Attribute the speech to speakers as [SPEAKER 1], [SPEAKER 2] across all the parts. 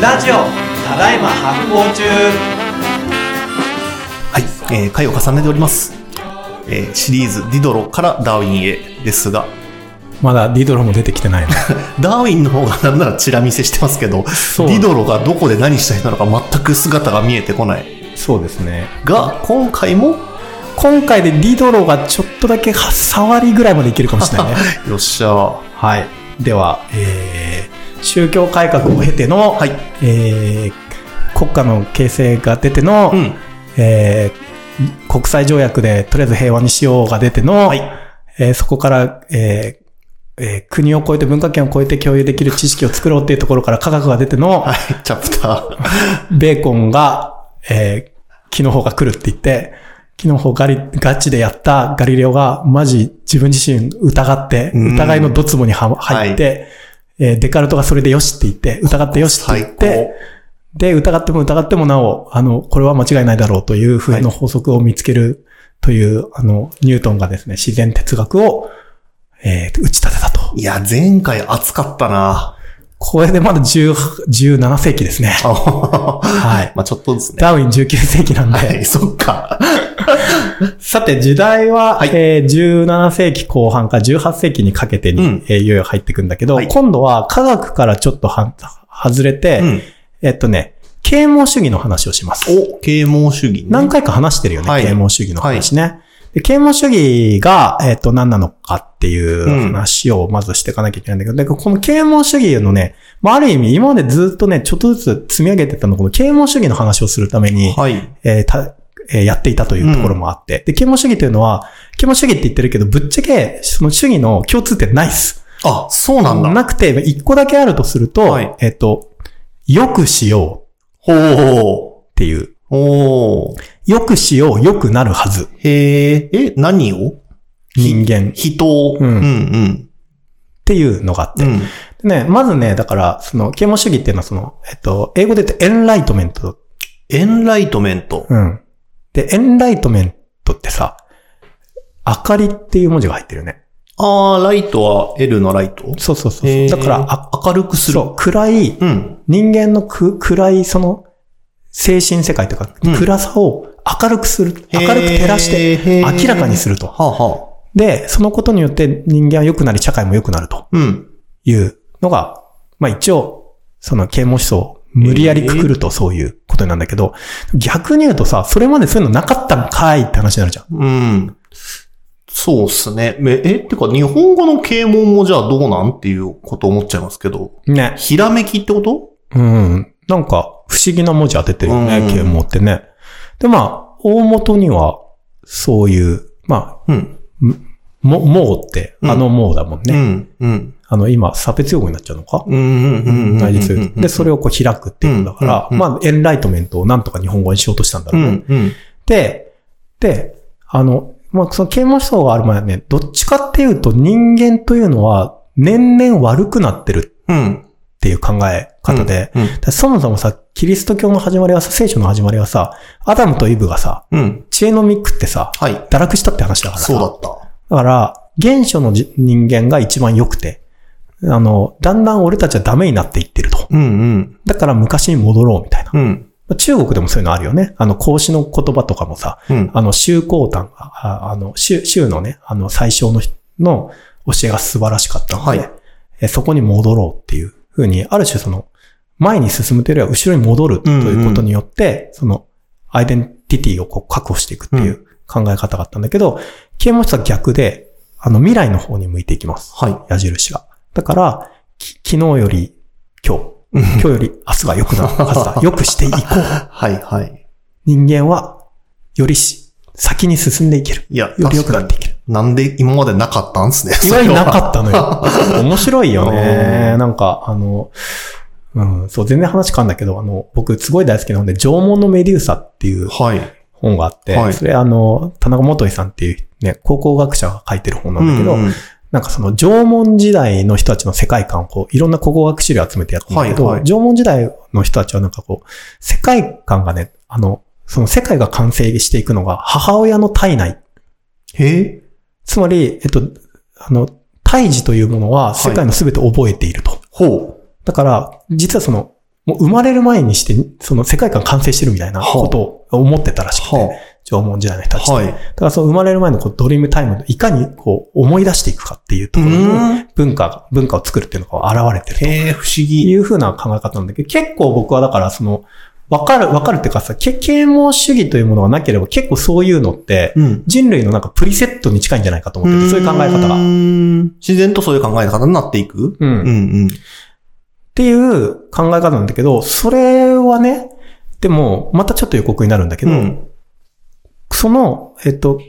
[SPEAKER 1] ラジオただいま発行中
[SPEAKER 2] はい、えー回を重ねております。えーシリーズディドロからダーウィンへですが、
[SPEAKER 3] まだディドロも出てきてないの。
[SPEAKER 2] ダーウィンの方が なんならチラ見せしてますけど、ディドロがどこで何した人なのか全く姿が見えてこない。
[SPEAKER 3] そうですね。
[SPEAKER 2] が、今回も、
[SPEAKER 3] 今回でディドロがちょっとだけ触りぐらいまでいけるかもしれないね。
[SPEAKER 2] よっしゃー。
[SPEAKER 3] はい。では、えー、宗教改革を経ての、
[SPEAKER 2] はい。
[SPEAKER 3] えー、国家の形成が出ての、
[SPEAKER 2] うん。
[SPEAKER 3] えー国際条約でとりあえず平和にしようが出ての、
[SPEAKER 2] はい。
[SPEAKER 3] えーそこから、えーえー国を超えて文化圏を超えて共有できる知識を作ろうっていうところから科学が出ての、
[SPEAKER 2] はい。チャプター。
[SPEAKER 3] ベーコンが、えー、木の方が来るって言って、木の方ガリ、ガチでやったガリレオが、マジ自分自身疑って、
[SPEAKER 2] うん
[SPEAKER 3] 疑いのドツボには入って、えーデカルトがそれでよしって言って、疑ってよしって言っ
[SPEAKER 2] 最
[SPEAKER 3] て、で、疑っても疑ってもなお、あの、これは間違いないだろうという風の法則を見つけるという、あの、ニュートンがですね、自然哲学を、えー打ち立てたと。
[SPEAKER 2] いや、前回熱かったな
[SPEAKER 3] これでまだ10 17世紀ですね。
[SPEAKER 2] あは
[SPEAKER 3] はい。
[SPEAKER 2] まあちょっとですね。
[SPEAKER 3] ダーウィン19世紀なんで、
[SPEAKER 2] はい、そっか。
[SPEAKER 3] さて、時代は、
[SPEAKER 2] はい
[SPEAKER 3] えー17世紀後半から18世紀にかけてに、
[SPEAKER 2] うん
[SPEAKER 3] えーいよいよ入っていくんだけど、
[SPEAKER 2] はい
[SPEAKER 3] 今度は科学からちょっとは外れて、
[SPEAKER 2] うん。
[SPEAKER 3] えっとね、啓蒙主義の話をします。
[SPEAKER 2] お、啓蒙主義ね。
[SPEAKER 3] 何回か話してるよね、
[SPEAKER 2] はい
[SPEAKER 3] 啓蒙主義の話ね。で啓蒙主義が、えっと、何なのかっていう
[SPEAKER 2] うん
[SPEAKER 3] 話をまずしていかなきゃいけないんだけど、でこの啓蒙主義のね、まあ、ある意味今までずっとね、ちょっとずつ積み上げてたのこの啓蒙主義の話をするために、
[SPEAKER 2] はい。
[SPEAKER 3] えーたえーやっていたというところもあって。で、啓蒙主義というのは、啓蒙主義って言ってるけど、ぶっちゃけ、その主義の共通点ないっす。
[SPEAKER 2] あ、そうなんだ。
[SPEAKER 3] なくて、一個だけあるとすると、
[SPEAKER 2] はい
[SPEAKER 3] えっ、と、よくしよ
[SPEAKER 2] ほう。
[SPEAKER 3] うっていう。
[SPEAKER 2] おー。
[SPEAKER 3] よくしよう、よくなるはず。
[SPEAKER 2] へえ、え、何を？
[SPEAKER 3] 人間っ
[SPEAKER 2] 人を。
[SPEAKER 3] うん
[SPEAKER 2] うん
[SPEAKER 3] ていうのがあって。
[SPEAKER 2] うん。
[SPEAKER 3] ね、まずね、だから、その、啓蒙主義っていうのはその、えっと、英語で言うと
[SPEAKER 2] enlightenment。Enlightenment。
[SPEAKER 3] うん。で、 enlightenment ってさ、明かりっていう文字が入ってるよね。
[SPEAKER 2] あー、ライトは L のライト？
[SPEAKER 3] そうそうそうだから、あ
[SPEAKER 2] 明るくする。
[SPEAKER 3] そう、暗い、
[SPEAKER 2] うん。
[SPEAKER 3] 人間のく暗いその精神世界とか、
[SPEAKER 2] うん
[SPEAKER 3] 暗さを明るくする。明るく照らして明らかにすると。
[SPEAKER 2] はあ、はあ。
[SPEAKER 3] で、そのことによって人間は良くなり社会も良くなると
[SPEAKER 2] うん。
[SPEAKER 3] いうのが、まあ一応、その啓蒙思想を無理やりくくるとそういうことなんだけど、逆に言うとさ、それまでそういうのなかったんかいって話になるじゃん。
[SPEAKER 2] うん。そうっすね。めえ、ってか、日本語の啓蒙もじゃあどうなん？っていうこと思っちゃいますけど。
[SPEAKER 3] ね。
[SPEAKER 2] ひらめきってこと？
[SPEAKER 3] うん。なんか、不思議な文字当ててるよね、
[SPEAKER 2] うん
[SPEAKER 3] 啓蒙ってね。で、まあ、大元には、そういう、まあ、
[SPEAKER 2] うん。
[SPEAKER 3] も、もうって、あのもうだもんね。
[SPEAKER 2] うん。うん。
[SPEAKER 3] あの、今、差別用語になっちゃうのか？
[SPEAKER 2] うん。うん。うん。
[SPEAKER 3] 内実言うとで、それをこう開くっていうことだから、
[SPEAKER 2] うん
[SPEAKER 3] まあ、エンライトメントをなんとか日本語にしようとしたんだろうね。
[SPEAKER 2] うん。うん。
[SPEAKER 3] で、で、あの、まあ、その啓蒙思想がある前はね、どっちかっていうと人間というのは年々悪くなってる
[SPEAKER 2] うん。
[SPEAKER 3] っていう考え方で、
[SPEAKER 2] うん。
[SPEAKER 3] だからそもそもさ、キリスト教の始まりはさ、聖書の始まりはさ、アダムとイブがさ、
[SPEAKER 2] うん。
[SPEAKER 3] 知恵の実食ってさ、
[SPEAKER 2] はい。
[SPEAKER 3] 堕落したって話だからさ。
[SPEAKER 2] そうだった。
[SPEAKER 3] だから、原初のじ人間が一番良くて、あの、だんだん俺たちはダメになっていってると。
[SPEAKER 2] うん。うん。
[SPEAKER 3] だから昔に戻ろうみたいな。
[SPEAKER 2] うん。
[SPEAKER 3] まあ中国でもそういうのあるよね。あの、孔子の言葉とかもさ、
[SPEAKER 2] うん。
[SPEAKER 3] あの、宗公丹が、ああの、宗、宗のね、あの、最小の人の教えが素晴らしかったので、
[SPEAKER 2] はい
[SPEAKER 3] えそこに戻ろうっていうふうに、ある種その、前に進むというよりは後ろに戻るということによって、その、アイデンティティをこう確保していくっていう考え方があったんだけど、啓蒙は逆で、あの、未来の方に向いていきます。
[SPEAKER 2] はい。
[SPEAKER 3] 矢印が。だから、き昨日より今日、今日より明日が良くなるはずだ。良くしていこう。
[SPEAKER 2] はい。はい。
[SPEAKER 3] 人間は、よりし、先に進んでいける。
[SPEAKER 2] いや、
[SPEAKER 3] より良くなっていける。
[SPEAKER 2] なんで今までなかったんすね。
[SPEAKER 3] 意外になか
[SPEAKER 2] っ
[SPEAKER 3] ったのよ。面白いよね。
[SPEAKER 2] うん
[SPEAKER 3] なんか、あの、うん、そう、全然話変わんだけど、あの、僕すごい大好きなので、縄文のメデューサっていう
[SPEAKER 2] はい。
[SPEAKER 3] 本があって、
[SPEAKER 2] はい。
[SPEAKER 3] それあの、田中元井さんっていうね、考古学者が書いてる本なんだけど、
[SPEAKER 2] うんうん
[SPEAKER 3] なんかその縄文時代の人たちの世界観をこう、いろんな考古学資料集めてやってるんだけど、
[SPEAKER 2] はいはい。
[SPEAKER 3] 縄文時代の人たちはなんかこう、世界観がね、あの、その世界が完成していくのが母親の体内。
[SPEAKER 2] え。
[SPEAKER 3] つまり、えっと、あの、胎児というものは世界の全てを覚えていると。
[SPEAKER 2] ほ
[SPEAKER 3] だから、実はその、もう生まれる前にして、その世界観完成してるみたいなことを思ってたらしくて、
[SPEAKER 2] は
[SPEAKER 3] 縄文時代の人たち。
[SPEAKER 2] はい。
[SPEAKER 3] だからその生まれる前のこうドリームタイムのいかにこう思い出していくかっていうところに
[SPEAKER 2] うん
[SPEAKER 3] 文化が、文化を作るっていうのが現れてると
[SPEAKER 2] へえ、不思議。
[SPEAKER 3] いうふうな考え方なんだけど、結構僕はだからその、わかる、わかるっていうかさ、け啓蒙主義というものがなければ結構そういうのって、
[SPEAKER 2] うん。
[SPEAKER 3] 人類のなんかプリセットに近いんじゃないかと思ってて、そういう考え方が。
[SPEAKER 2] 自然とそういう考え方になっていく？
[SPEAKER 3] うん。
[SPEAKER 2] うんうん。
[SPEAKER 3] っていう考え方なんだけど、それはね、でも、またちょっと予告になるんだけど、
[SPEAKER 2] うん。
[SPEAKER 3] その、えっと、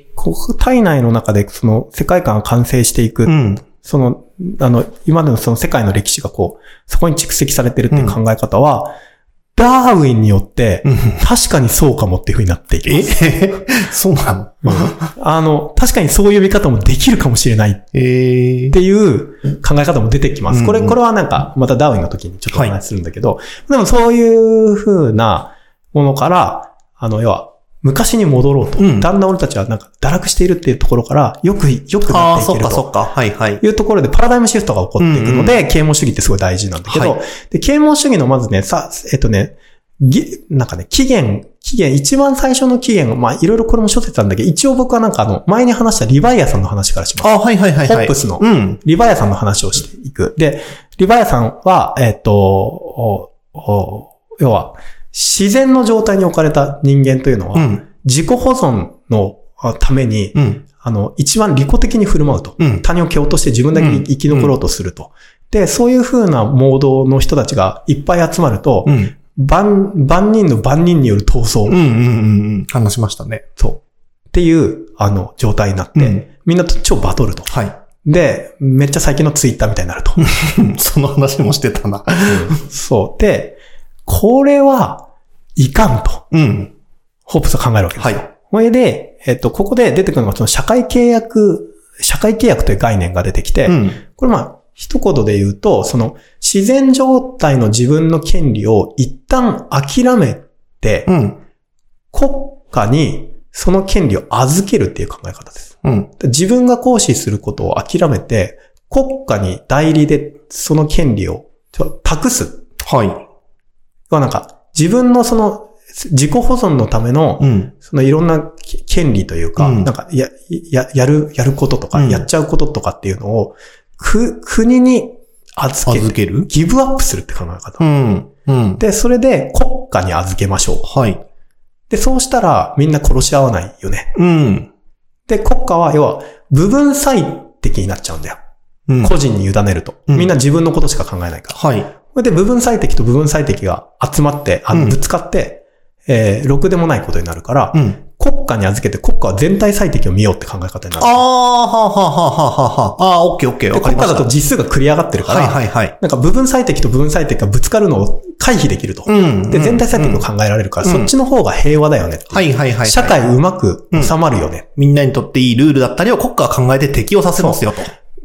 [SPEAKER 3] 体内の中でその世界観が完成していく、
[SPEAKER 2] うん。
[SPEAKER 3] その、あの、今までのその世界の歴史がこう、そこに蓄積されてるっていう考え方は、ダーウィンによって、確かにそうかもっていう風になっていきます。
[SPEAKER 2] え？そうなの？
[SPEAKER 3] あの、確かにそういう見方もできるかもしれない。っ
[SPEAKER 2] ええ
[SPEAKER 3] ていう考え方も出てきます。これ、
[SPEAKER 2] うん
[SPEAKER 3] これはなんか、またダーウィンの時にちょっとお話しするんだけど、でもそういう風なものから、あの、要は、昔に戻ろうと。
[SPEAKER 2] うん
[SPEAKER 3] だんだん俺たちはなんか堕落しているっていうところから、よく、よく
[SPEAKER 2] ああ、
[SPEAKER 3] なっていけると
[SPEAKER 2] そっかそ。っか。はいはい。
[SPEAKER 3] いうところでパラダイムシフトが起こっていくので、啓蒙主義ってすごい大事なんだけど、
[SPEAKER 2] はい
[SPEAKER 3] で、啓蒙主義のまずね、さ、えっとね、ぎなんかね、期限、期限、一番最初の期限、まあ、いろいろこれも諸説なんだけど、一応僕はなんかあの、前に話したリヴァイアさんの話からします。
[SPEAKER 2] あはいはいはいはい。
[SPEAKER 3] ホップスの
[SPEAKER 2] うん。
[SPEAKER 3] リヴァイアさんの話をしていく。で、リヴァイアさんは、えっと、おお要は、自然の状態に置かれた人間というのは、
[SPEAKER 2] うん。
[SPEAKER 3] 自己保存のあために、
[SPEAKER 2] うん。
[SPEAKER 3] あの、一番利己的に振る舞うと。
[SPEAKER 2] うん。
[SPEAKER 3] 他人を蹴落として自分だけ
[SPEAKER 2] うん
[SPEAKER 3] 生き残ろうとすると。で、そういう風なモードの人たちがいっぱい集まると、
[SPEAKER 2] うん。
[SPEAKER 3] 万、万人の万人による闘争、
[SPEAKER 2] うんうんうんうん。話しましたね。
[SPEAKER 3] そう。っていう、あの、状態になって、
[SPEAKER 2] うん
[SPEAKER 3] みんなと超バトルと。
[SPEAKER 2] はい。
[SPEAKER 3] で、めっちゃ最近のツイッターみたいになると。
[SPEAKER 2] その話もしてたな。
[SPEAKER 3] そう。で、これは、いかんと、
[SPEAKER 2] うん。
[SPEAKER 3] ホープスは考えるわけですよ。
[SPEAKER 2] はい。
[SPEAKER 3] それで、えっと、ここで出てくるのが、その社会契約、社会契約という概念が出てきて、
[SPEAKER 2] うん。
[SPEAKER 3] これまあ、一言で言うと、その自然状態の自分の権利を一旦諦めて、
[SPEAKER 2] うん。
[SPEAKER 3] 国家にその権利を預けるっていう考え方です。
[SPEAKER 2] うん。
[SPEAKER 3] 自分が行使することを諦めて、国家に代理でその権利を託す。
[SPEAKER 2] はい。
[SPEAKER 3] はなんか、自分のその自己保存のための、
[SPEAKER 2] うん。
[SPEAKER 3] そのいろんなき権利というか、
[SPEAKER 2] うん
[SPEAKER 3] なんか、や、や、やる、やることとか、
[SPEAKER 2] うん
[SPEAKER 3] やっちゃうこととかっていうのを、く、国に預けて、
[SPEAKER 2] 預ける？
[SPEAKER 3] ギブアップするって考え方。
[SPEAKER 2] うん。うん。
[SPEAKER 3] で、それで国家に預けましょう。
[SPEAKER 2] はい。
[SPEAKER 3] で、そうしたらみんな殺し合わないよね。
[SPEAKER 2] うん。
[SPEAKER 3] で、国家は、要は、部分最適になっちゃうんだよ。
[SPEAKER 2] うん。
[SPEAKER 3] 個人に委ねると。
[SPEAKER 2] うん
[SPEAKER 3] みんな自分のことしか考えないから。
[SPEAKER 2] はい。
[SPEAKER 3] これで部分最適と部分最適が集まって、あの、
[SPEAKER 2] うん
[SPEAKER 3] ぶつかって、えー、ろくでもないことになるから、
[SPEAKER 2] うん。
[SPEAKER 3] 国家に預けて国家は全体最適を見ようって考え方になる。
[SPEAKER 2] ああ、はあはあはあはあはあ。ああ、オッケーオッケー。
[SPEAKER 3] 国家だと実数が繰り上がってるから、
[SPEAKER 2] はいはいはい。
[SPEAKER 3] なんか部分最適と部分最適がぶつかるのを回避できると。
[SPEAKER 2] うん。
[SPEAKER 3] で、全体最適を
[SPEAKER 2] うん
[SPEAKER 3] 考えられるから、
[SPEAKER 2] うん
[SPEAKER 3] そっちの方が平和だよね
[SPEAKER 2] はいはいはいはい。
[SPEAKER 3] 社会うまく収まるよね。
[SPEAKER 2] みんなにとっていいルールだったりを国家が考えて適用させますよと。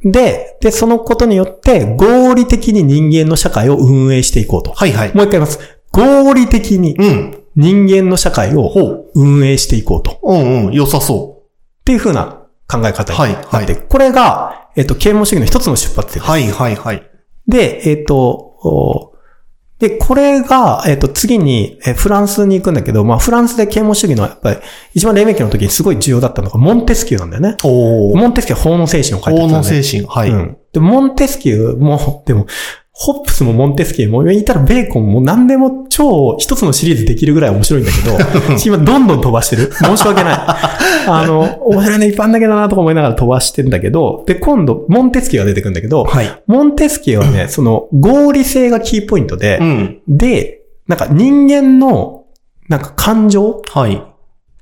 [SPEAKER 3] で、で、そのことによって合理的に人間の社会を運営していこうと。
[SPEAKER 2] はいはい。
[SPEAKER 3] もう一回言います。合理的に
[SPEAKER 2] うん。
[SPEAKER 3] 人間の社会を。運営していこうと。っ
[SPEAKER 2] うんうん。良さそ
[SPEAKER 3] ていう風な考え方に
[SPEAKER 2] はい
[SPEAKER 3] なって、
[SPEAKER 2] はい
[SPEAKER 3] これが、えっと、啓蒙主義の一つの出発
[SPEAKER 2] う。
[SPEAKER 3] 点です。
[SPEAKER 2] はいはいはい。
[SPEAKER 3] で、えっ、と、おで、これが、えっ、と、次に、えフランスに行くんだけど、まあ、フランスで啓蒙主義の、やっぱり、一番黎明期の時にすごい重要だったのが、モンテスキューなんだよね。モンテスキューは法の精神を書いて
[SPEAKER 2] 法の
[SPEAKER 3] たんだよ
[SPEAKER 2] 精神。はい。
[SPEAKER 3] うん。で、モンテスキューも、でも、ホップスもモンテスキも、言ったらベーコンも何でも超一つのシリーズできるぐらい面白いんだけど、今どんどん飛ばしてる。申し訳ない。あの、面白いのいっぱいあんだけどなとか思いながら飛ばしてんだけど、で、今度、モンテスキが出てくるんだけど、
[SPEAKER 2] はい。
[SPEAKER 3] モンテスキはね、その合理性がキーポイントで
[SPEAKER 2] う、ん。
[SPEAKER 3] で、なんか人間の、なんか感情
[SPEAKER 2] はい。
[SPEAKER 3] っ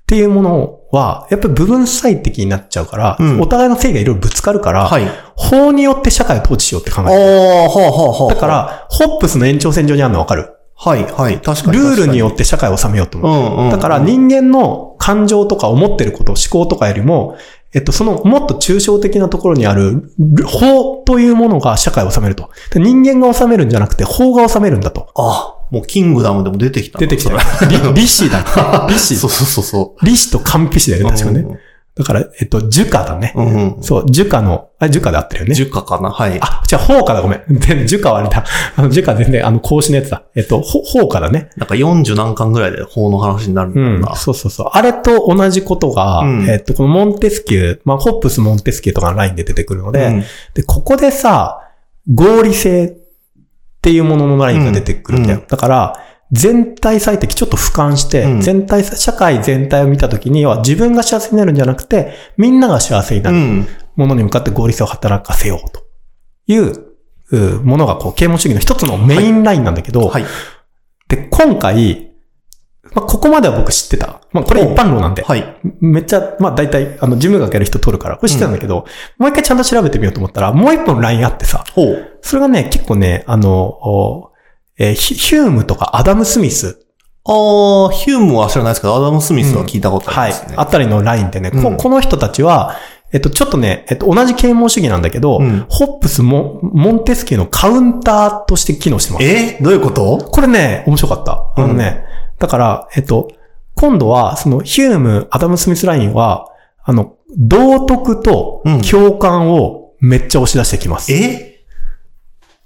[SPEAKER 3] ていうものは、やっぱり部分最適になっちゃうから、
[SPEAKER 2] うん
[SPEAKER 3] お互いの正義がいろいろぶつかるから、
[SPEAKER 2] はい。
[SPEAKER 3] 法によって社会を統治しようって考
[SPEAKER 2] ああ、
[SPEAKER 3] えてる。
[SPEAKER 2] はあはあはあ。
[SPEAKER 3] だか、ら、ホップスの延長線上にあるのわかる？
[SPEAKER 2] はいはい。確かに。
[SPEAKER 3] ルールによ
[SPEAKER 2] っ
[SPEAKER 3] って社会を治めようと
[SPEAKER 2] う
[SPEAKER 3] 思う。
[SPEAKER 2] んうん。
[SPEAKER 3] だから人間の感情とか思ってること、思考とかよりも、えっと、そのもっと抽象的なところにある法というものが社会を治めると。で人間が治めるんじゃなくて法が治めるんだと。
[SPEAKER 2] あ、もうキングダムでも出てきたな。
[SPEAKER 3] 出てきた。リリシだ。リシ
[SPEAKER 2] そうそうそうそ
[SPEAKER 3] リシと完璧だよ
[SPEAKER 2] う。
[SPEAKER 3] ね、確かね。
[SPEAKER 2] うん
[SPEAKER 3] だから、えっと、樹価だね。
[SPEAKER 2] うんうん。
[SPEAKER 3] そう、樹価の、あ、樹価で合ってるよね。
[SPEAKER 2] 樹価かな？はい。
[SPEAKER 3] あ、じゃあ、放火だ、ごめん。全然、樹価はあれだ。あの、樹価全然、あの、格子のやつだ。えっと、ほ放火だね。
[SPEAKER 2] なんか40何巻ぐらいで法の話になるんだ
[SPEAKER 3] うん
[SPEAKER 2] ろうな。。
[SPEAKER 3] そうそうそう。あれと同じことが、
[SPEAKER 2] うん
[SPEAKER 3] えっと、このモンテスキュー、まあ、ホップス、モンテスキューとかのラインで出てくるので、
[SPEAKER 2] うん
[SPEAKER 3] で、ここでさ、合理性っていうもののラインが出てくるんだよ。
[SPEAKER 2] うん
[SPEAKER 3] だから、全体最適ちょっと俯瞰して、
[SPEAKER 2] うん
[SPEAKER 3] 全体、社会全体を見たときには自分が幸せになるんじゃなくて、みんなが幸せになる
[SPEAKER 2] うん。
[SPEAKER 3] ものに向かって合理性を働かせようという、うものがこう、啓蒙主義の一つのメインラインなんだけど、
[SPEAKER 2] はい。
[SPEAKER 3] で、今回、まあ、ここまでは僕知ってた。まあ、これ一般論なんで。
[SPEAKER 2] はい。
[SPEAKER 3] めっちゃ、まあ大体、あの、事務学やる人取るから、これ知ってたんだけど、もう一回ちゃんと調べてみようと思ったら、もう一本ラインあってさ、
[SPEAKER 2] ほう。
[SPEAKER 3] それがね、結構ね、あの、おえーヒヒュームとかアダム・スミス、
[SPEAKER 2] あー、ヒュームは知らないですけど、アダム・スミスは聞いたことあ
[SPEAKER 3] はい
[SPEAKER 2] りますね。、
[SPEAKER 3] あたりのラインでね、こ
[SPEAKER 2] うん
[SPEAKER 3] この人たちは、えっと、ちょっとね、えっと、同じ啓蒙主義なんだけど、
[SPEAKER 2] うん
[SPEAKER 3] ホップスも、モンテスキューのカウンターとして機能してます。
[SPEAKER 2] え？どういうこと？
[SPEAKER 3] これね、面白かった。あのね、だから、えっと、今度は、その、ヒューム、アダム・スミスラインは、あの、道徳と
[SPEAKER 2] うん
[SPEAKER 3] 共感をめっちゃ押し出してきます。
[SPEAKER 2] え？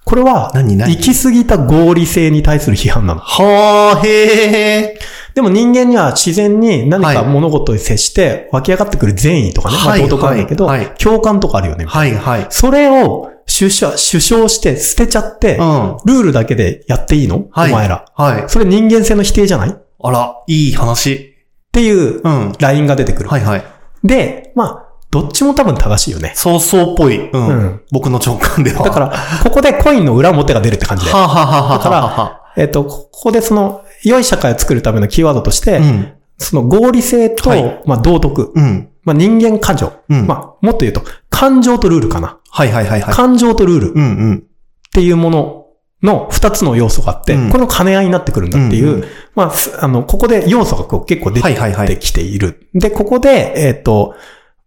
[SPEAKER 3] これは、行き過ぎた合理性に対する批判なの。
[SPEAKER 2] はー、へ
[SPEAKER 3] でも人間には自然に何か
[SPEAKER 2] はい
[SPEAKER 3] 物事に接して湧き上がってくる善意とかね、
[SPEAKER 2] はい
[SPEAKER 3] まあ道徳なんだけど、
[SPEAKER 2] はいはい
[SPEAKER 3] 共感とかあるよね
[SPEAKER 2] ー。。はい、はい。
[SPEAKER 3] それを主張、主張して捨てちゃって、
[SPEAKER 2] うん。
[SPEAKER 3] ルールだけでやっていいの、
[SPEAKER 2] はい。
[SPEAKER 3] お前ら。
[SPEAKER 2] はい。
[SPEAKER 3] それ人間性の否定じゃない？っ
[SPEAKER 2] あら、いい話。
[SPEAKER 3] ていう
[SPEAKER 2] うん。
[SPEAKER 3] ラインが出てくる。
[SPEAKER 2] はい、はい。
[SPEAKER 3] で、まあ、どっちも多分正しいよね。
[SPEAKER 2] そうそうっぽい。うん。
[SPEAKER 3] うん
[SPEAKER 2] 僕の直感では。
[SPEAKER 3] だから、ここでコインの裏表が出るって感じで。
[SPEAKER 2] はあ、はあはあはあ
[SPEAKER 3] だから
[SPEAKER 2] は
[SPEAKER 3] えっと、ここでその、良い社会を作るためのキーワードとして、
[SPEAKER 2] あ、うん。
[SPEAKER 3] その合理性と、
[SPEAKER 2] はい
[SPEAKER 3] まあ道徳、
[SPEAKER 2] うん。
[SPEAKER 3] まあ人間感情、
[SPEAKER 2] うん。
[SPEAKER 3] まあもっと言うと、感情とルールかな。
[SPEAKER 2] はいはいはいはい。
[SPEAKER 3] 感情とルールっ
[SPEAKER 2] うんうん。
[SPEAKER 3] ていうものの二つの要素があって、
[SPEAKER 2] うん
[SPEAKER 3] これの兼ね合いになってくるんだっていう、
[SPEAKER 2] うんうん
[SPEAKER 3] まあ、すあの、ここで要素がこう結構出
[SPEAKER 2] はいはいはい
[SPEAKER 3] てきている。で、ここで、えっ、と、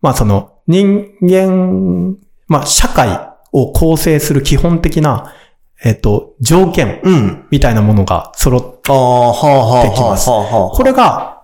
[SPEAKER 3] まあその、人間、まあ社会を構成する基本的な、えっ、と、条件
[SPEAKER 2] うん。
[SPEAKER 3] みたいなものが揃っ
[SPEAKER 2] ああ、はあはあ
[SPEAKER 3] できます。これが、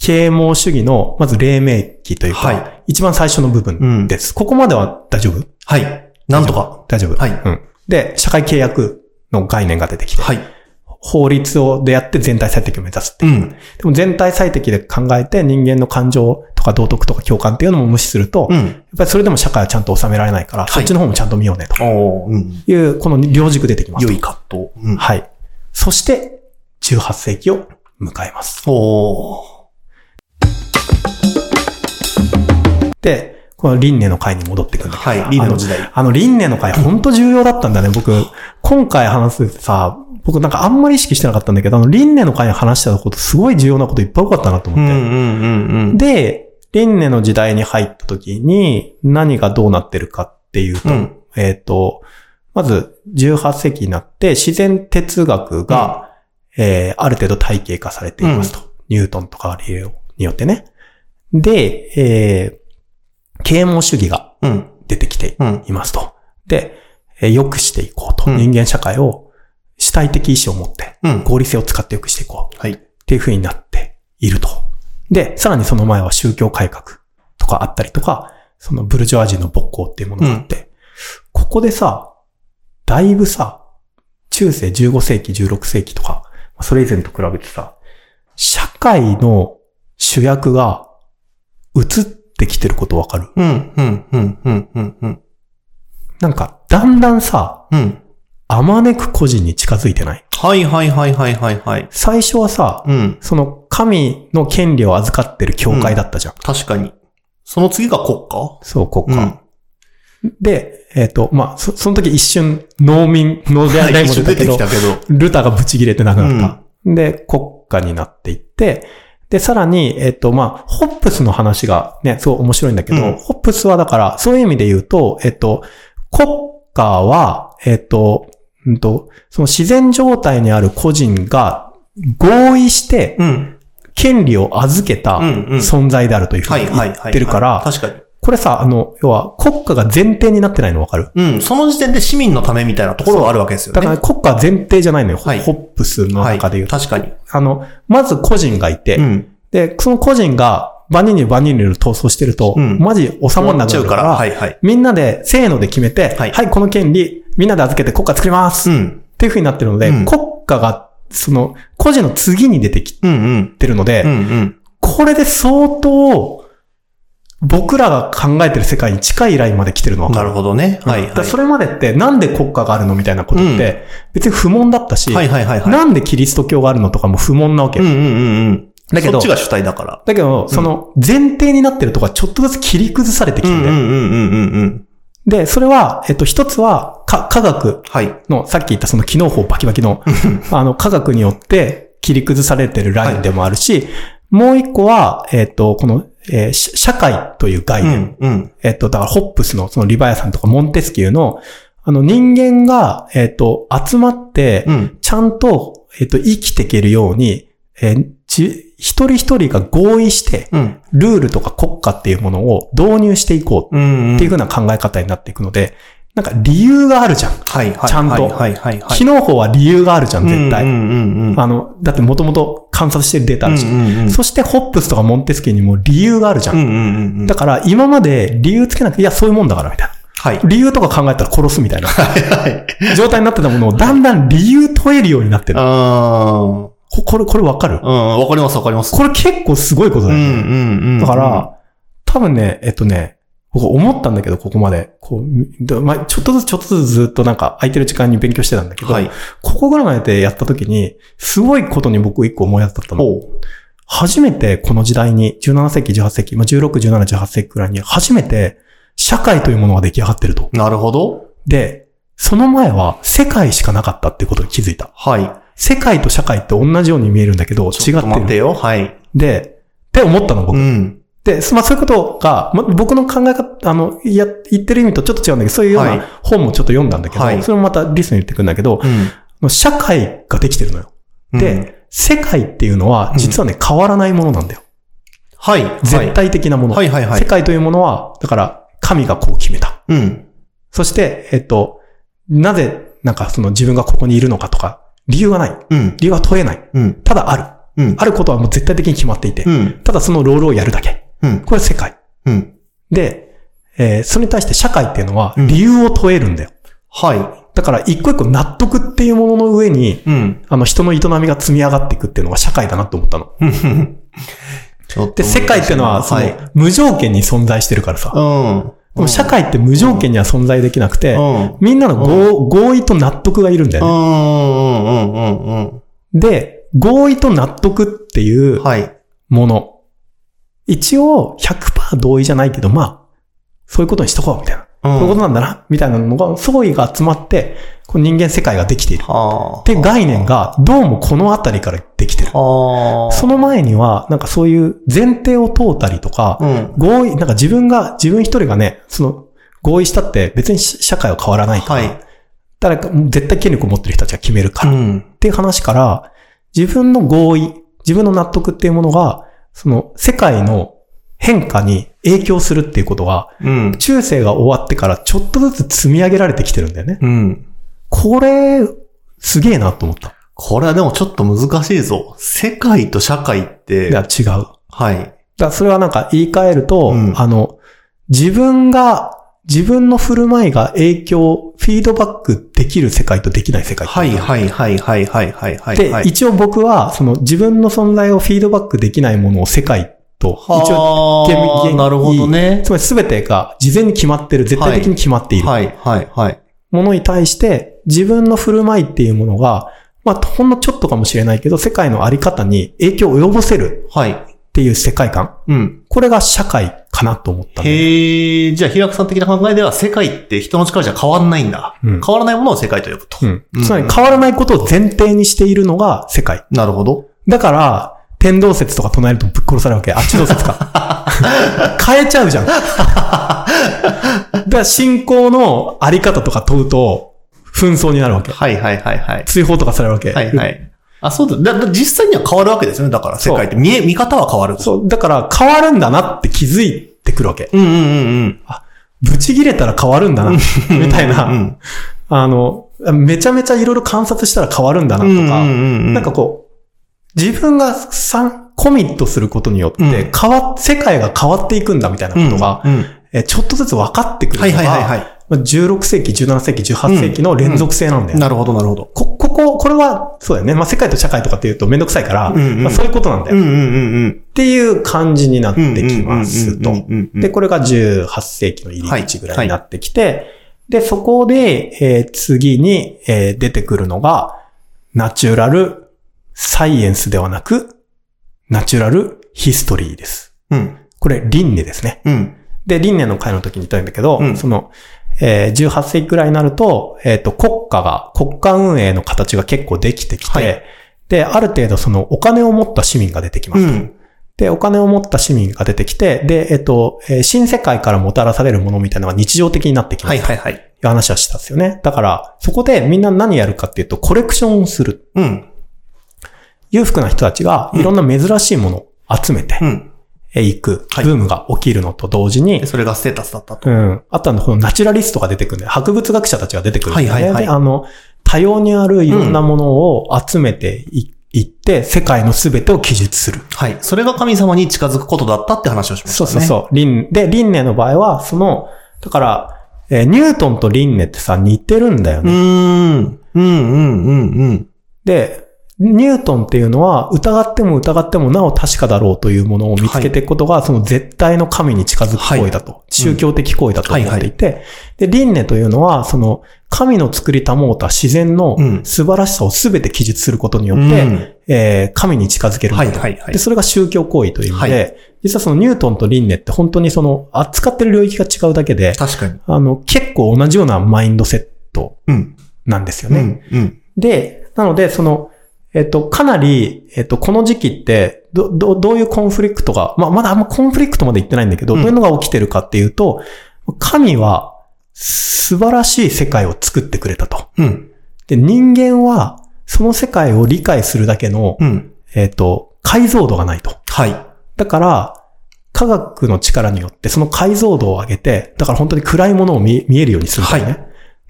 [SPEAKER 3] 啓蒙主義の、まず黎明期というか、
[SPEAKER 2] はい
[SPEAKER 3] 一番最初の部分です。ここまでは大丈夫？
[SPEAKER 2] はい。なんとか。
[SPEAKER 3] 大丈夫？
[SPEAKER 2] はい
[SPEAKER 3] うん。で、社会契約の概念が出てきて、
[SPEAKER 2] はい。
[SPEAKER 3] 法律をでやって全体最適を目指すっていう。
[SPEAKER 2] うん。
[SPEAKER 3] でも全体最適で考えて人間の感情とか道徳とか共感っていうのも無視すると、やっ
[SPEAKER 2] うん。
[SPEAKER 3] ぱりそれでも社会はちゃんと収められないから、
[SPEAKER 2] い
[SPEAKER 3] そっちの方もちゃんと見ようねと
[SPEAKER 2] おーうん。
[SPEAKER 3] いう、この両軸出てきますと。
[SPEAKER 2] 良い葛藤。うん。
[SPEAKER 3] はい。そして、18世紀を迎えます。
[SPEAKER 2] おー
[SPEAKER 3] で、この輪廻の会に戻ってくるんだけどさ、
[SPEAKER 2] はい。リーの時代。
[SPEAKER 3] あの輪廻の会本当重要だったんだね。僕、今回話すさ、僕なんかあんまり意識してなかったんだけど、あの輪廻の会に話したことすごい重要なこといっぱい多かったなと思って。
[SPEAKER 2] うんうんうんうん。
[SPEAKER 3] で、輪廻の時代に入った時に何がどうなってるかっていうと、
[SPEAKER 2] うん
[SPEAKER 3] えっ、と、まず18世紀になって自然哲学が、えーある程度体系化されていますと。ニュートンとかリレオによってね。で、えー啓蒙主義が
[SPEAKER 2] うん。
[SPEAKER 3] 出てきて
[SPEAKER 2] うん。
[SPEAKER 3] いますと。で、えー良くしていこうと。
[SPEAKER 2] うん
[SPEAKER 3] 人間社会を主体的意志を持って
[SPEAKER 2] うん。
[SPEAKER 3] 合理性を使って良くしていこう。
[SPEAKER 2] はい。
[SPEAKER 3] っていう風になっていると。で、さらにその前は宗教改革とかあったりとか、そのブルジョワジーの勃興っていうものがあって、ここでさ、だいぶさ、中世15世紀、16世紀とか、それ以前と比べてさ、社会の主役が移ってきてることわかる？
[SPEAKER 2] うん。うん。うん。うん。うん。うん。
[SPEAKER 3] なんか、だんだんさ、
[SPEAKER 2] うん。
[SPEAKER 3] あまねく個人に近づいてない？
[SPEAKER 2] はいはいはいはいはいはい。
[SPEAKER 3] 最初はさ、
[SPEAKER 2] うん。
[SPEAKER 3] その神の権利を預かってる教会だったじゃん。
[SPEAKER 2] 確かに。その次が国家？
[SPEAKER 3] そう、国家。
[SPEAKER 2] うん
[SPEAKER 3] で、えっ、と、まあ、そ、その時一瞬、農民、農民
[SPEAKER 2] はい。
[SPEAKER 3] 大も出たけど
[SPEAKER 2] 出てき、たけど。
[SPEAKER 3] ルターがブチ切れてなくなった。で、国家になっていって、で、さらに、えっ、と、まあ、ホップスの話がね、すごい面白いんだけど、
[SPEAKER 2] うん
[SPEAKER 3] ホップスはだから、そういう意味で言うと、えっ、と、国家は、えっ、と、うんと、その自然状態にある個人が合意して、
[SPEAKER 2] うん。
[SPEAKER 3] 権利を預けた存在であるというふうに言。ってるから、
[SPEAKER 2] 確かに。
[SPEAKER 3] これさ、あの、要は国家が前提になってないのわかる？
[SPEAKER 2] うん。その時点で市民のためみたいなところはあるわけですよね。
[SPEAKER 3] だから国家は前提じゃないのよ。
[SPEAKER 2] はい
[SPEAKER 3] ホップスの中で言うと。
[SPEAKER 2] はい、確かに。
[SPEAKER 3] あの、まず個人がいて、
[SPEAKER 2] うん。
[SPEAKER 3] で、その個人が万人に万人に闘争してると、
[SPEAKER 2] うん
[SPEAKER 3] マジ収まんなくなるから、
[SPEAKER 2] 終わっちゃうからはいはい
[SPEAKER 3] みんなで、せーので決めて、
[SPEAKER 2] は
[SPEAKER 3] はいい、この権利、みんなで預けて国家作ります、っ
[SPEAKER 2] うん。
[SPEAKER 3] ていう風になってるので、
[SPEAKER 2] うん
[SPEAKER 3] 国家が、その、個人の次に出てき
[SPEAKER 2] うんうん。
[SPEAKER 3] てるので、
[SPEAKER 2] うんうん。
[SPEAKER 3] これで相当、僕らが考えてる世界に近いラインまで来てるの
[SPEAKER 2] な
[SPEAKER 3] る。
[SPEAKER 2] るほどね。はいはい。
[SPEAKER 3] それまでって、なんで国家があるのみたいなことって、別に不問だったし、
[SPEAKER 2] はいはいはいはい。
[SPEAKER 3] なんでキリスト教があるのとかも不問なわけよ。
[SPEAKER 2] うんうんうんうん。
[SPEAKER 3] だけど
[SPEAKER 2] そっちが主体だから。
[SPEAKER 3] だけど、その前提になってるとこはちょっとずつ切り崩されてきてる。
[SPEAKER 2] うんうんうんうんうんうん。
[SPEAKER 3] で、それは、えっと、一つは、か、科学
[SPEAKER 2] はい。
[SPEAKER 3] の、さっき言ったその機能法バキバキの、あの、科学によって切り崩されてるラインでもあるし、もう一個は、えっと、この、えーし社会という概
[SPEAKER 2] う
[SPEAKER 3] 念。
[SPEAKER 2] んうん。
[SPEAKER 3] えっと、だからホップスの、そのリバヤさんとかモンテスキューの、あの人間が、えっと、集まって
[SPEAKER 2] う、ん。
[SPEAKER 3] ちゃんと、えっと、生きていけるように、えーじ一人一人が合意して、
[SPEAKER 2] うん。
[SPEAKER 3] ルールとか国家っていうものを導入していこう
[SPEAKER 2] うん。
[SPEAKER 3] っていう風な考え方になっていくので、なんか理由があるじゃん。
[SPEAKER 2] はいはい。
[SPEAKER 3] ちゃんと
[SPEAKER 2] はいはいはいはい。
[SPEAKER 3] 機能法は理由があるじゃん、絶対。
[SPEAKER 2] うんうんうんうん。
[SPEAKER 3] あの、だってもともと観察してるデータあるし、
[SPEAKER 2] うんうんうん
[SPEAKER 3] そしてホップスとかモンテスキューにも理由があるじゃん。
[SPEAKER 2] うんうんうんうん。
[SPEAKER 3] だから今まで理由つけなくて、いや、そういうもんだから、みたいな。
[SPEAKER 2] はい。
[SPEAKER 3] 理由とか考えたら殺すみたいな
[SPEAKER 2] はい。
[SPEAKER 3] 状態になってたものをだんだん理由問えるようになってる。
[SPEAKER 2] あー
[SPEAKER 3] ここれ、これわかる？
[SPEAKER 2] うん、わかりますわかります。
[SPEAKER 3] これ結構すごいことだよね。
[SPEAKER 2] うんうんうん。
[SPEAKER 3] だから、多分ね、えっとね、僕思ったんだけど、ここまで。こう、でまあ、ちょっとずつちょっとずつずっとなんか空いてる時間に勉強してたんだけど、
[SPEAKER 2] はい。
[SPEAKER 3] ここぐらいでやった時に、すごいことに僕一個思い当たったの。初めてこの時代に、17世紀、18世紀、まあ、16、17、18世紀くらいに、初めて社会というものが出来上がってると。
[SPEAKER 2] なるほど。
[SPEAKER 3] で、その前は世界しかなかったってことに気づいた。
[SPEAKER 2] はい。
[SPEAKER 3] 世界と社会って同じように見えるんだけど、違って
[SPEAKER 2] ちょっと待って
[SPEAKER 3] る。
[SPEAKER 2] よ。はい。
[SPEAKER 3] で、って思ったの、僕。
[SPEAKER 2] うん。
[SPEAKER 3] で、まあそういうことが、ま僕の考え方、あの、や、言ってる意味とちょっと違うんだけど、そういうよう
[SPEAKER 2] はい
[SPEAKER 3] な本もちょっと読んだんだけど、
[SPEAKER 2] はい
[SPEAKER 3] それもまたリスに言ってくるんだけど、
[SPEAKER 2] うん。
[SPEAKER 3] 社会ができてるのよ。で、
[SPEAKER 2] うん、
[SPEAKER 3] 世界っていうのは、実はね、変わらないものなんだよ。
[SPEAKER 2] はい。
[SPEAKER 3] 絶対的なもの。
[SPEAKER 2] はいはいはい
[SPEAKER 3] 世界というものは、だから、神がこう決めた。
[SPEAKER 2] うん。
[SPEAKER 3] そして、えっと、なぜ、なんかその自分がここにいるのかとか、理由がない。
[SPEAKER 2] うん。
[SPEAKER 3] 理由は問えない。
[SPEAKER 2] うん。
[SPEAKER 3] ただある。
[SPEAKER 2] うん。
[SPEAKER 3] あることはもう絶対的に決まっていて、
[SPEAKER 2] うん。
[SPEAKER 3] ただそのロールをやるだけ。
[SPEAKER 2] うん。
[SPEAKER 3] これ世界。
[SPEAKER 2] うん。
[SPEAKER 3] で、えーそれに対して社会っていうのは
[SPEAKER 2] うん
[SPEAKER 3] 理由を問えるんだよ。
[SPEAKER 2] は
[SPEAKER 3] だから一個一個納得っていうものの上に、
[SPEAKER 2] い。うん。
[SPEAKER 3] あの人の営みが積み上がっていくっていうのが社会だなと思ったの。で、世界っていうのは、その
[SPEAKER 2] はい。、
[SPEAKER 3] 無条件に存在してるからさ。
[SPEAKER 2] うん。
[SPEAKER 3] でも社会って無条件には存在できなくて、
[SPEAKER 2] うん。
[SPEAKER 3] みんなの合合意と納得がいるんだ
[SPEAKER 2] う
[SPEAKER 3] よね。
[SPEAKER 2] ん。うん。うん。うん。
[SPEAKER 3] で、合意と納得っていう
[SPEAKER 2] はい。
[SPEAKER 3] 一応100%同意じゃないけど、まあ、そういうことにしとこうみたいな。
[SPEAKER 2] うん。
[SPEAKER 3] そういうことなんだな、みたいなのが、相違が集まって、こう人間世界ができている。
[SPEAKER 2] はあ。
[SPEAKER 3] って概念が、どうもこのあたりからできてる。
[SPEAKER 2] はあ。
[SPEAKER 3] その前には、なんかそういう前提を問うたりとか、
[SPEAKER 2] うん。
[SPEAKER 3] 合意、なんか自分が、自分一人がね、その、合意したって別に社会は変わらないから、
[SPEAKER 2] はい。
[SPEAKER 3] 誰か、絶対権力を持ってる人たちが決めるから、っ
[SPEAKER 2] ん。
[SPEAKER 3] ていう話から、自分の合意、自分の納得っていうものが、その、世界の変化に影響するっていうことが、
[SPEAKER 2] うん。
[SPEAKER 3] 中世が終わってからちょっとずつ積み上げられてきてるんだよね。
[SPEAKER 2] うん。
[SPEAKER 3] これ、すげえなと思った。
[SPEAKER 2] これはでもちょっと難しいぞ。世界と社会って、
[SPEAKER 3] いや、違う。だか
[SPEAKER 2] はい。
[SPEAKER 3] らそれはなんか言い換えると、
[SPEAKER 2] うん
[SPEAKER 3] あの、自分が、自分の振る舞いが影響、フィードバックできる世界とできない世界。
[SPEAKER 2] はいはいはいはいはいはいはい。
[SPEAKER 3] で、
[SPEAKER 2] はい、
[SPEAKER 3] 一応僕は、その自分の存在をフィードバックできないものを世界と、一応、
[SPEAKER 2] は
[SPEAKER 3] 厳厳
[SPEAKER 2] あなるほどね。
[SPEAKER 3] つまり全てが事前に決まってる、絶対的に決まっている
[SPEAKER 2] はいはいはい。
[SPEAKER 3] ものに対して、自分の振る舞いっていうものが、まあ、ほんのちょっとかもしれないけど、世界のあり方に影響を及ぼせる
[SPEAKER 2] はい。
[SPEAKER 3] っていう世界観。
[SPEAKER 2] うん。
[SPEAKER 3] これが社会かなと思ったんで。
[SPEAKER 2] へえ、じゃあ、平久さん的な考えでは、世界って人の力じゃ変わんないんだ。
[SPEAKER 3] うん
[SPEAKER 2] 変わらないものを世界と呼ぶと。
[SPEAKER 3] うん
[SPEAKER 2] うん
[SPEAKER 3] つまり変わらないことを前提にしているのが世界。
[SPEAKER 2] なるほど。
[SPEAKER 3] だから、天動説とか唱えるとぶっ殺されるわけ。あっち動説か。変えちゃうじゃん。だから信仰のあり方とか問うと、紛争になるわけ。
[SPEAKER 2] はいはいはいはい。
[SPEAKER 3] 追放とかされるわけ。
[SPEAKER 2] はいはい。あ、そうだ。だ、だ実際には変わるわけですよね。だから、世界って。見え、見方は変わる。
[SPEAKER 3] そう、だから変わるんだなって気づいてくるわけ。
[SPEAKER 2] うんうんうんうん。
[SPEAKER 3] ブチ切れたら変わるんだな、みたいな。
[SPEAKER 2] うん
[SPEAKER 3] あの、めちゃめちゃいろいろ観察したら変わるんだなとか、
[SPEAKER 2] うんうんうんうん。
[SPEAKER 3] なんかこう、自分が参コミットすることによって、
[SPEAKER 2] うん
[SPEAKER 3] 変わっ、世界が変わっていくんだみたいなことが、えちょっとずつ分かってくるのが、
[SPEAKER 2] はいはいはいはい。
[SPEAKER 3] まあ16世紀、17世紀、18世紀の連続性なんだよね。
[SPEAKER 2] なるほどなるほど。
[SPEAKER 3] こ、ここ、これは、そうだよね。まあ、世界と社会とかっていうとめんどくさいから、
[SPEAKER 2] うんうん
[SPEAKER 3] まあ、そういうことなんだよ。っ
[SPEAKER 2] うんうんうんうん。
[SPEAKER 3] ていう感じになってきますと
[SPEAKER 2] うんうんうんうんうん。
[SPEAKER 3] で、これが18世紀の入り口ぐらいになってきて、で、そこで、えー次に、えー出てくるのが、ナチュラルサイエンスではなく、ナチュラルヒストリーです。
[SPEAKER 2] うん。
[SPEAKER 3] これ、輪廻ですね。
[SPEAKER 2] うん。
[SPEAKER 3] で、輪廻の会の時に言ったんだけど、
[SPEAKER 2] うん
[SPEAKER 3] その、えー18世紀くらいになると、えっ、と、国家が、国家運営の形が結構できてきて、
[SPEAKER 2] はい
[SPEAKER 3] で、ある程度そのお金を持った市民が出てきますと。
[SPEAKER 2] うん。
[SPEAKER 3] で、お金を持った市民が出てきて、で、えっ、と、えー新世界からもたらされるものみたいなのが日常的になってきます。
[SPEAKER 2] はいはいはい。
[SPEAKER 3] いう話はしたんですよね。だから、そこでみんな何やるかっていうと、コレクションをする。
[SPEAKER 2] うん。
[SPEAKER 3] 裕福な人たちがいろんな珍しいものを集めて
[SPEAKER 2] うん。
[SPEAKER 3] えーいく、
[SPEAKER 2] はい
[SPEAKER 3] ブームが起きるのと同時に
[SPEAKER 2] で、それがステータスだったと。
[SPEAKER 3] うん。あとは、このナチュラリストが出てくるんで、博物学者たちが出てくるんだよね。
[SPEAKER 2] はいはいはい
[SPEAKER 3] であの、多様にあるいろんなものを集めてい,、って、世界の全てを記述する。
[SPEAKER 2] はい。それが神様に近づくことだったって話をしましたね。
[SPEAKER 3] そうそうそう。輪、で、輪廻の場合は、その、だから、えーニュートンと輪廻ってさ、似てるんだよ
[SPEAKER 2] う
[SPEAKER 3] ね。
[SPEAKER 2] ーん。うんうんうんうん。
[SPEAKER 3] で、ニュートンっていうのは、疑っても疑ってもなお確かだろうというものを見つけていくことが、その絶対の神に近づく行為だと。宗教的行為だと思っていて、で、輪廻というのは、その、神の作りたもうた自然の
[SPEAKER 2] うん。
[SPEAKER 3] 素晴らしさを全て記述することによって、
[SPEAKER 2] うん。
[SPEAKER 3] えー神に近づけるんだと。
[SPEAKER 2] はいはいはい。
[SPEAKER 3] で、それが宗教行為という意味で、
[SPEAKER 2] は
[SPEAKER 3] 実はそのニュートンと輪廻って本当にその、扱ってる領域が違うだけで、
[SPEAKER 2] 確かに。
[SPEAKER 3] あの、結構同じようなマインドセット
[SPEAKER 2] うん。
[SPEAKER 3] なんですよね。で、なので、その、えっと、かなり、えっと、この時期って、ど、ど、どういうコンフリクトが、まあ、まだあんまコンフリクトまで言ってないんだけど、
[SPEAKER 2] うん
[SPEAKER 3] どういうのが起きてるかっていうと、神は素晴らしい世界を作ってくれたと。
[SPEAKER 2] うん。
[SPEAKER 3] で、人間は、その世界を理解するだけの、
[SPEAKER 2] うん。
[SPEAKER 3] えっと、解像度がないと。
[SPEAKER 2] はい。
[SPEAKER 3] だから、科学の力によってその解像度を上げて、だから本当に暗いものを見見えるようにするんだよね。
[SPEAKER 2] は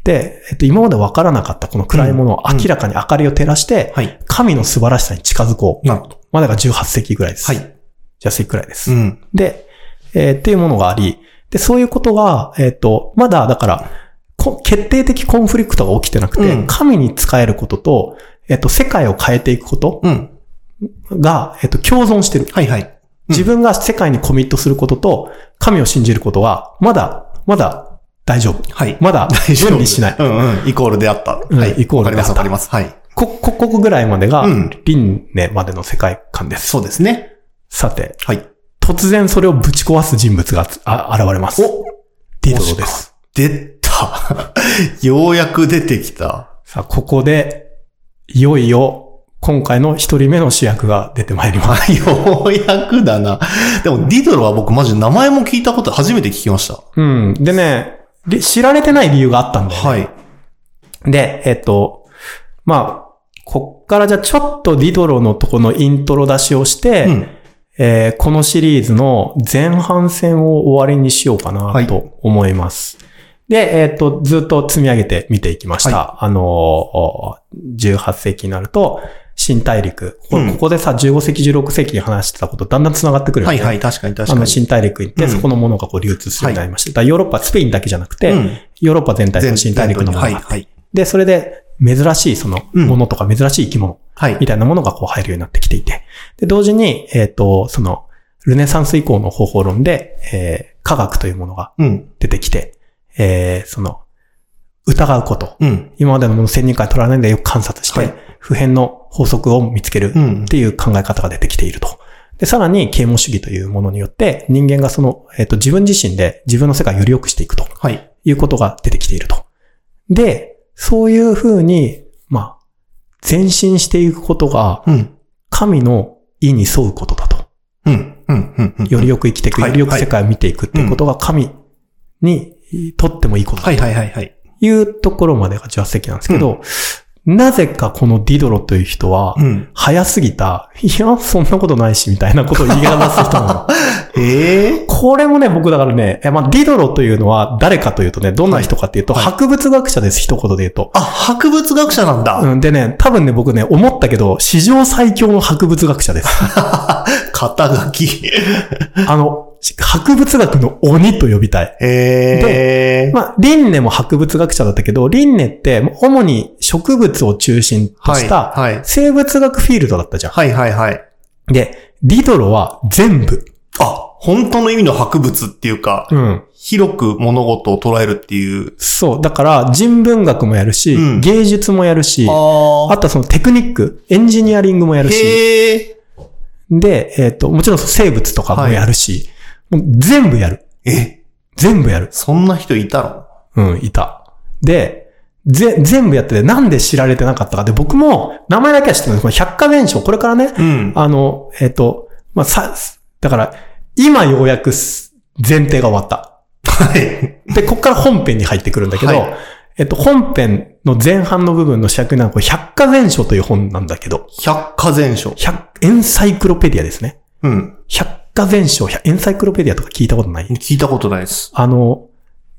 [SPEAKER 3] で、えっと、今まで分からなかったこの暗いものを明らかに明かりを照らして、
[SPEAKER 2] はい。
[SPEAKER 3] 神の素晴らしさに近づこう。
[SPEAKER 2] なるほど。
[SPEAKER 3] まだが18世紀ぐらいです。
[SPEAKER 2] はい。
[SPEAKER 3] 18世紀ぐらいです。
[SPEAKER 2] うん。
[SPEAKER 3] で、えーっていうものがあり、で、そういうことが、えっ、と、まだ、だから、こ決定的コンフリクトが起きてなくて、
[SPEAKER 2] うん
[SPEAKER 3] 神に仕えることと、えっ、と、世界を変えていくこと
[SPEAKER 2] うん。
[SPEAKER 3] が、えっ、と、共存してる。
[SPEAKER 2] はいはい。
[SPEAKER 3] 自分が世界にコミットすることと、神を信じることは、まだ、まだ大丈夫。
[SPEAKER 2] はい。
[SPEAKER 3] まだ
[SPEAKER 2] 大丈夫
[SPEAKER 3] 分離しない。
[SPEAKER 2] うんうん。イコールであった。
[SPEAKER 3] うん
[SPEAKER 2] はい。
[SPEAKER 3] イコールであった
[SPEAKER 2] わかりますわかります。はい。
[SPEAKER 3] こ、こ、ここぐらいまでが
[SPEAKER 2] うん、
[SPEAKER 3] 輪廻までの世界観です。
[SPEAKER 2] そうですね。
[SPEAKER 3] さて、
[SPEAKER 2] はい。
[SPEAKER 3] 突然それをぶち壊す人物がつあ現れます。ディドロです。
[SPEAKER 2] 出た。ようやく出てきた。
[SPEAKER 3] さあ、ここで、いよいよ、今回の一人目の主役が出てまいります。
[SPEAKER 2] ようやくだな。でも、ディドロは僕マジ名前も聞いたこと初めて聞きました。
[SPEAKER 3] うん。でね、り知られてない理由があったんだよね。
[SPEAKER 2] はい。
[SPEAKER 3] で、えっと、まあ、こっからじゃあちょっとディドロのとこのイントロ出しをして、
[SPEAKER 2] うん。
[SPEAKER 3] えーこのシリーズの前半戦を終わりにしようか
[SPEAKER 2] は
[SPEAKER 3] ないと思います。で、えっ、と、ずっと積み上げて見ていきました。あのーお18世紀になると、新大陸。こ
[SPEAKER 2] うん
[SPEAKER 3] ここでさ、15世紀、16世紀に話してたことだんだん繋がってくるよね。
[SPEAKER 2] はいはい、確かに確
[SPEAKER 3] あの、
[SPEAKER 2] かに。
[SPEAKER 3] 新大陸行って、
[SPEAKER 2] うん
[SPEAKER 3] そこのものがこう流通するようになりました。だからヨーロッパ、スペインだけじゃなくて、
[SPEAKER 2] うん
[SPEAKER 3] ヨーロッパ全体の新大陸のものがあって、
[SPEAKER 2] はいはい。
[SPEAKER 3] で、それで珍しいその
[SPEAKER 2] うん
[SPEAKER 3] ものとか珍しい生き物
[SPEAKER 2] はい
[SPEAKER 3] み。たいなものがこう入るようになってきていて。で、同時に、えっ、と、その、ルネサンス以降の方法論で、えー科学というものが
[SPEAKER 2] うん。
[SPEAKER 3] 出てきて、えーその、疑うこと。
[SPEAKER 2] うん。
[SPEAKER 3] 今までのものを先入観取らないでよく観察して、
[SPEAKER 2] はい
[SPEAKER 3] 普遍の法則を見つける
[SPEAKER 2] うん
[SPEAKER 3] っていう考え方が出てきていると。で、さらに啓蒙主義というものによって、人間がその、えっ、と、自分自身で自分の世界をより良くしていくと
[SPEAKER 2] はい。
[SPEAKER 3] いうことが出てきていると。で、そういうふうに、まあ、前進していくことが、
[SPEAKER 2] うん。
[SPEAKER 3] 神の意に沿うことだと。
[SPEAKER 2] うん。うん。うん。うん。
[SPEAKER 3] よりよく生きていく、
[SPEAKER 2] はい
[SPEAKER 3] よりよく世界を見ていくっていうことが神にとってもいいことだ
[SPEAKER 2] はいはいはいはい。
[SPEAKER 3] というところまでが18世紀なんですけど、なぜかこのディドロという人は、
[SPEAKER 2] うん。
[SPEAKER 3] 早すぎた、いや、そんなことないし、みたいなことを言い表す人なの。
[SPEAKER 2] ええ
[SPEAKER 3] これもね、僕だからね、えまあ、ディドロというのは誰かというとね、どんな人かっていうと、
[SPEAKER 2] はい
[SPEAKER 3] 博物学者です、一言で言うと。
[SPEAKER 2] あ、博物学者なんだ。
[SPEAKER 3] うん、でね、多分ね、僕ね、思ったけど、史上最強の博物学者です。
[SPEAKER 2] 肩書き。
[SPEAKER 3] あの、博物学の鬼と呼びたい。
[SPEAKER 2] えー。
[SPEAKER 3] まあ、リンネも博物学者だったけど、リンネって主に植物を中心とした。生物学フィールドだったじゃん。
[SPEAKER 2] はいはいはい。
[SPEAKER 3] で、ディドロは全部。
[SPEAKER 2] あ、本当の意味の博物っていうか、
[SPEAKER 3] うん。
[SPEAKER 2] 広く物事を捉えるっていう。
[SPEAKER 3] そう。だから、人文学もやるし、
[SPEAKER 2] うん
[SPEAKER 3] 芸術もやるし、
[SPEAKER 2] あ
[SPEAKER 3] あとはそのテクニック、エンジニアリングもやるし、
[SPEAKER 2] へえ。
[SPEAKER 3] で、えっ、と、もちろん生物とかもやるし、もう全部やる。
[SPEAKER 2] え、
[SPEAKER 3] 全部やる。
[SPEAKER 2] そんな人いたの？
[SPEAKER 3] うん、いた。で、ぜ、全部やってて、なんで知られてなかったかで、僕も、名前だけは知ってるんです。この百科全書、これからね、
[SPEAKER 2] うん。
[SPEAKER 3] あの、えっ、と、まあ、さ、だから、今ようやくす前提が終わった。
[SPEAKER 2] はい。
[SPEAKER 3] で、こっから本編に入ってくるんだけど、
[SPEAKER 2] はい
[SPEAKER 3] えっと、本編の前半の部分の主役なのは、これ百科全書という本なんだけど、
[SPEAKER 2] 百科全書。
[SPEAKER 3] 百、エンサイクロペディアですね。
[SPEAKER 2] うん。
[SPEAKER 3] 百科全書、百エンサイクロペディアとか聞いたことない？
[SPEAKER 2] 聞いたことないです。
[SPEAKER 3] あの、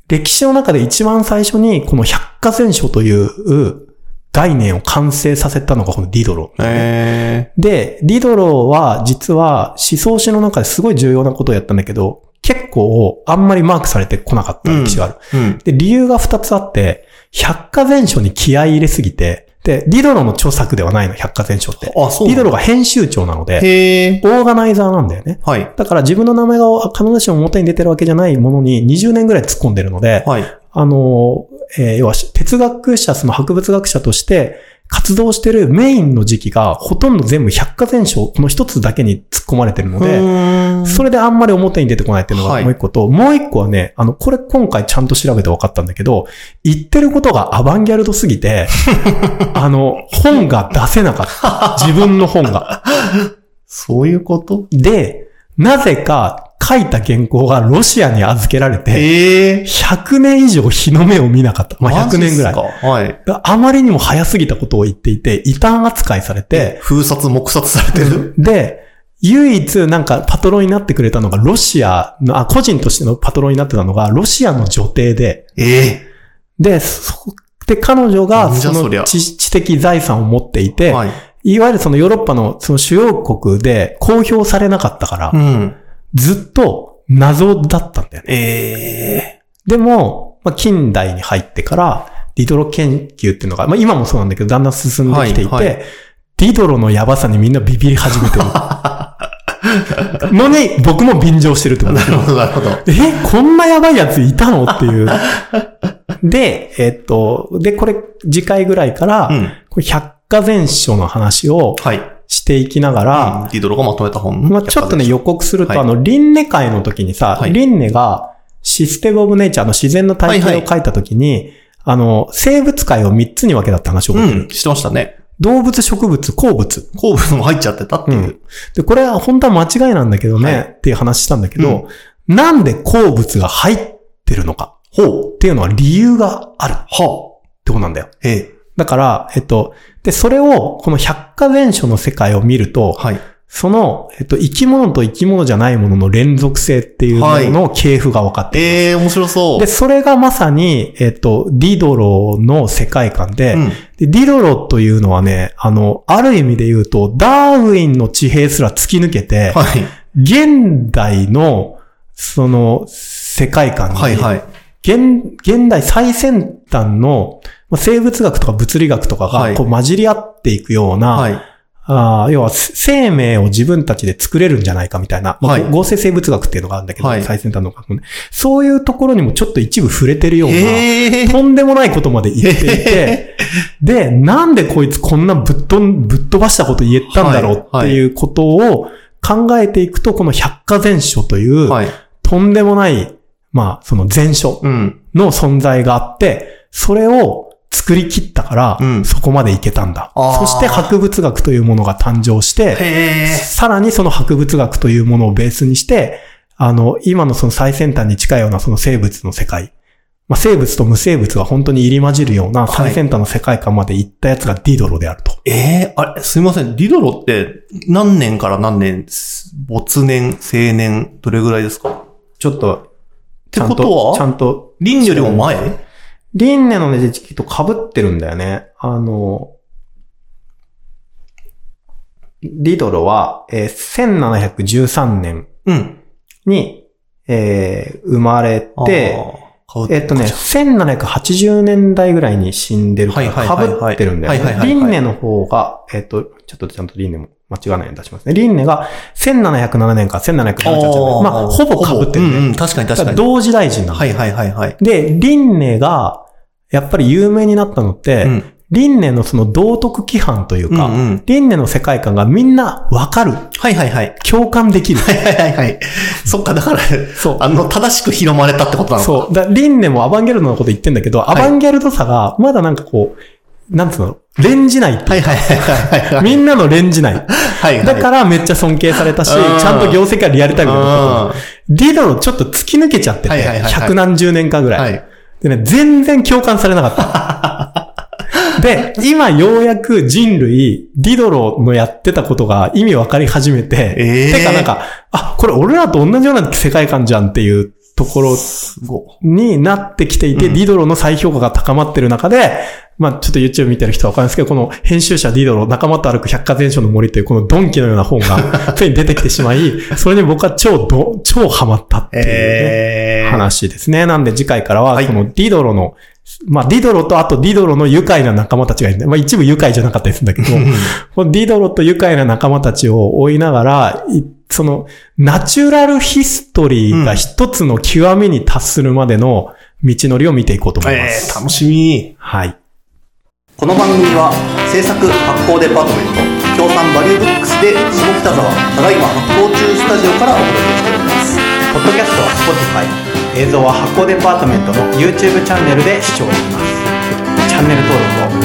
[SPEAKER 3] 歴史の中で一番最初にこの百科全書という概念を完成させたのがこのディドロ。
[SPEAKER 2] え
[SPEAKER 3] で、ディドロは実は思想史の中ですごい重要なことをやったんだけど、結構あんまりマークされてこなかった歴史がある。
[SPEAKER 2] ー。うん。
[SPEAKER 3] で、理由が二つあって、百科全書に気合い入れすぎて、で、ディドロの著作ではないの、百科全書って。
[SPEAKER 2] あ、そう
[SPEAKER 3] ディドロ
[SPEAKER 2] が。
[SPEAKER 3] が編集長なので。オーガナイザーなんだよね。
[SPEAKER 2] はい。
[SPEAKER 3] だから自分の名前が必ずしも表に出てるわけじゃないものに20年ぐらい突っ込んでるので、
[SPEAKER 2] はい。
[SPEAKER 3] あの、えー要は哲学者、その博物学者として活動してるメインの時期がほとんど全部百科全書、この一つだけに突っ込まれてるので、
[SPEAKER 2] で
[SPEAKER 3] それであんまり表に出てこないっていうの
[SPEAKER 2] はい
[SPEAKER 3] がもう一個と、もう一個はね、あの、これ今回ちゃんと調べて分かったんだけど、言ってることがアバンギャルドすぎて、あの、本が出せなかった。自分の本が。
[SPEAKER 2] そういうこと？
[SPEAKER 3] で、なぜか書いた原稿がロシアに預けられて、
[SPEAKER 2] ええ。
[SPEAKER 3] 100年以上日の目を見なかった。まあ、100年ぐらい。
[SPEAKER 2] はい。
[SPEAKER 3] あまりにも早すぎたことを言っていて、異端扱いされて、
[SPEAKER 2] 封殺、黙殺されてる？
[SPEAKER 3] で、唯一なんかパトロンになってくれたのがロシアの、あ、個人としてのパトロンになってたのがロシアの女帝で、
[SPEAKER 2] ええ。
[SPEAKER 3] で、そ、で、彼女がその知知的財産を持っていて、
[SPEAKER 2] はい。
[SPEAKER 3] いわゆるそのヨーロッパのその主要国で公表されなかったから、
[SPEAKER 2] うん。
[SPEAKER 3] ずっと謎だったんだよね。
[SPEAKER 2] ええ。
[SPEAKER 3] でも、まあ、近代に入ってから、ディドロ研究っていうのが、まあ今もそうなんだけど、だんだん進んできていて、
[SPEAKER 2] はいはい
[SPEAKER 3] ディドロのやばさにみんなビビり始めてる。のに、僕も便乗してるってこと
[SPEAKER 2] なるほど、なるほど。
[SPEAKER 3] え、こんなやばいやついたの？っていう。で、えっと、で、これ、次回ぐらいから、
[SPEAKER 2] うん。
[SPEAKER 3] これ百科全書の話を
[SPEAKER 2] はい。
[SPEAKER 3] していきながら、
[SPEAKER 2] ディドロがまとめた本。
[SPEAKER 3] まあちょっとね、予告すると、
[SPEAKER 2] はい
[SPEAKER 3] あの、リンネ会の時にさ、
[SPEAKER 2] はい
[SPEAKER 3] リンネがシステムオブネイチャーの自然の体系を書いた時に、あの、生物界を3つに分けたって話を覚えてる。
[SPEAKER 2] うん。してましたね。
[SPEAKER 3] 動物、植物、鉱物。
[SPEAKER 2] 鉱物も入っちゃってたっていう。
[SPEAKER 3] で、これは本当は間違いなんだけどね、
[SPEAKER 2] はい
[SPEAKER 3] っていう話したんだけど、なんで鉱物が入ってるのか
[SPEAKER 2] ほう。
[SPEAKER 3] っていうのは理由があるっ
[SPEAKER 2] は
[SPEAKER 3] てことなんだよ。
[SPEAKER 2] あ。ええ。
[SPEAKER 3] だから、えっと、で、それを、この百科全書の世界を見ると、
[SPEAKER 2] はい。
[SPEAKER 3] その、えっと、生き物と生き物じゃないものの連続性っていうものの系譜が分かっています
[SPEAKER 2] ええ、面白そう。
[SPEAKER 3] で、それがまさに、えっと、ディドロの世界観で、
[SPEAKER 2] うん。
[SPEAKER 3] でディドロというのはね、あの、ある意味で言うと、ダーウィンの地平すら突き抜けて、
[SPEAKER 2] はい。
[SPEAKER 3] 現代の、その、世界観に、
[SPEAKER 2] はいはい。
[SPEAKER 3] 現、現代最先端の、まあ生物学とか物理学とか
[SPEAKER 2] はい
[SPEAKER 3] がこう混じり合っていくような、
[SPEAKER 2] はい。
[SPEAKER 3] あー要は生命を自分たちで作れるんじゃないかみたいな、まあ
[SPEAKER 2] はい
[SPEAKER 3] 合成生物学っていうのがあるんだけど、
[SPEAKER 2] はい
[SPEAKER 3] 最先端の学問で。そういうところにもちょっと一部触れてるような、
[SPEAKER 2] ええ。
[SPEAKER 3] とんでもないことまで言っていて、で、なんでこいつこんなぶっ飛ん、ぶっ飛ばしたこと言ったんだろうっていうことを考えていくと、この百科全書という、
[SPEAKER 2] はい。
[SPEAKER 3] とんでもない、まあ、その全書
[SPEAKER 2] うん。
[SPEAKER 3] の存在があって、それを作り切ったから、
[SPEAKER 2] うん
[SPEAKER 3] そこまでいけたんだ。そして博物学というものが誕生して。さらにその博物学というものをベースにして、あの、今のその最先端に近いようなその生物の世界、まあ、生物と無生物が本当に入り混じるような最先端の世界観まで行ったやつがディドロであると。
[SPEAKER 2] ええあれ、すいません。ディドロって何年から何年、没年、青年、どれぐらいですか？っ
[SPEAKER 3] ちょっと、
[SPEAKER 2] てことは
[SPEAKER 3] ちゃんと、ちゃんと、
[SPEAKER 2] リンよりも前？
[SPEAKER 3] リンネのね、時期と被ってるんだよね。あの、ディドロは、えー1713年
[SPEAKER 2] うん。
[SPEAKER 3] に、えー生まれて、えっとね、1780年代ぐらいに死んでるから、被ってるんだよね。リンネの方が、えっと、ちょっとちゃんとリンネも間違わないように出しますね。リンネが1707年から1778年。まあ、ほぼ被ってるね。
[SPEAKER 2] うんうん、確かに確かに。
[SPEAKER 3] 同時代人なんだ
[SPEAKER 2] はいはいはいはい。
[SPEAKER 3] で、リンネが、やっぱり有名になったのって、
[SPEAKER 2] うん
[SPEAKER 3] リンネのその道徳規範というか、
[SPEAKER 2] うんうん
[SPEAKER 3] リンネの世界観がみんなわかる。
[SPEAKER 2] はいはいはい。
[SPEAKER 3] 共感できる。
[SPEAKER 2] はいはいはいはい。そっか、だから、
[SPEAKER 3] そう。
[SPEAKER 2] あの、正しく広まれたってことなのか。
[SPEAKER 3] そう。だリンネもアバンギャルドのこと言ってんだけど、アバンギャルドさが、まだなんかこう、なんつうの、レンジ内っていう
[SPEAKER 2] はいはいはいはいはい。
[SPEAKER 3] みんなのレンジ内。
[SPEAKER 2] はいはい。
[SPEAKER 3] だからめっちゃ尊敬されたし、
[SPEAKER 2] うん
[SPEAKER 3] ちゃんと業績がリアルタイムで残って
[SPEAKER 2] う
[SPEAKER 3] る。ディドロちょっと突き抜けちゃってて、百何十年間ぐらい。
[SPEAKER 2] い。
[SPEAKER 3] でね、全然共感されなかった。で、今ようやく人類、ディドロのやってたことが意味わかり始めて、
[SPEAKER 2] えー
[SPEAKER 3] てかなんか、あ、これ俺らと同じような世界観じゃんっていうところになってきていて、
[SPEAKER 2] うん。
[SPEAKER 3] ディドロの再評価が高まってる中で、まあちょっと YouTube 見てる人はわかるんですけど、この編集者ディドロ、仲間と歩く百科全書の森というこのドンキのような本が、ついに出てきてしまい、それに僕は超ど、超ハマったっていうね、
[SPEAKER 2] えー。
[SPEAKER 3] 話ですね。なんで次回からは、
[SPEAKER 2] はい。
[SPEAKER 3] このディドロの、まあディドロとあとディドロの愉快な仲間たちがいるんで、まあ一部愉快じゃなかったりするんだけど、このディドロと愉快な仲間たちを追いながら、いその、ナチュラルヒストリーが一つの極みに達するまでの道のりを見ていこうと思いま
[SPEAKER 2] え
[SPEAKER 3] す。
[SPEAKER 2] ー、楽しみ。
[SPEAKER 3] はい。
[SPEAKER 2] この番組は制作発行デパートメント協賛バリューブックスで下北沢ただいま発行中スタジオからお届けしております
[SPEAKER 1] ポッドキャストは Spotify 映像は発行デパートメントの YouTube チャンネルで視聴できますチャンネル登録を